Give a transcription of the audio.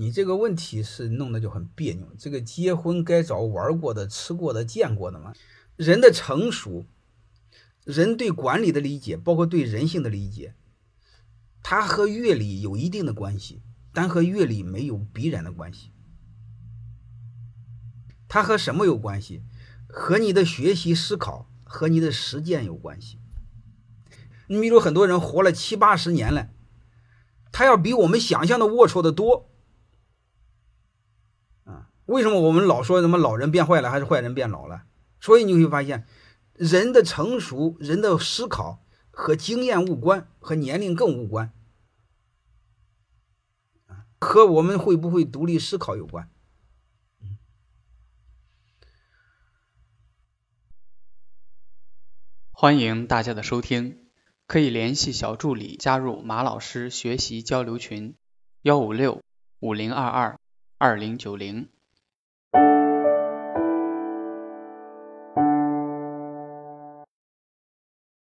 你这个问题是弄得就很别扭。这个结婚该找玩过的、吃过的、见过的嘛。人的成熟，人对管理的理解，包括对人性的理解，它和阅历有一定的关系，但和阅历没有必然的关系。它和什么有关系？和你的学习、思考和你的实践有关系。你比如很多人活了七八十年了，他要比我们想象的龌龊的多。为什么我们老说什么老人变坏了，还是坏人变老了？所以你会发现，人的成熟、人的思考和经验无关，和年龄更无关，和我们会不会独立思考有关。欢迎大家的收听，可以联系小助理加入马老师学习交流群：幺五六五零二二二零九零。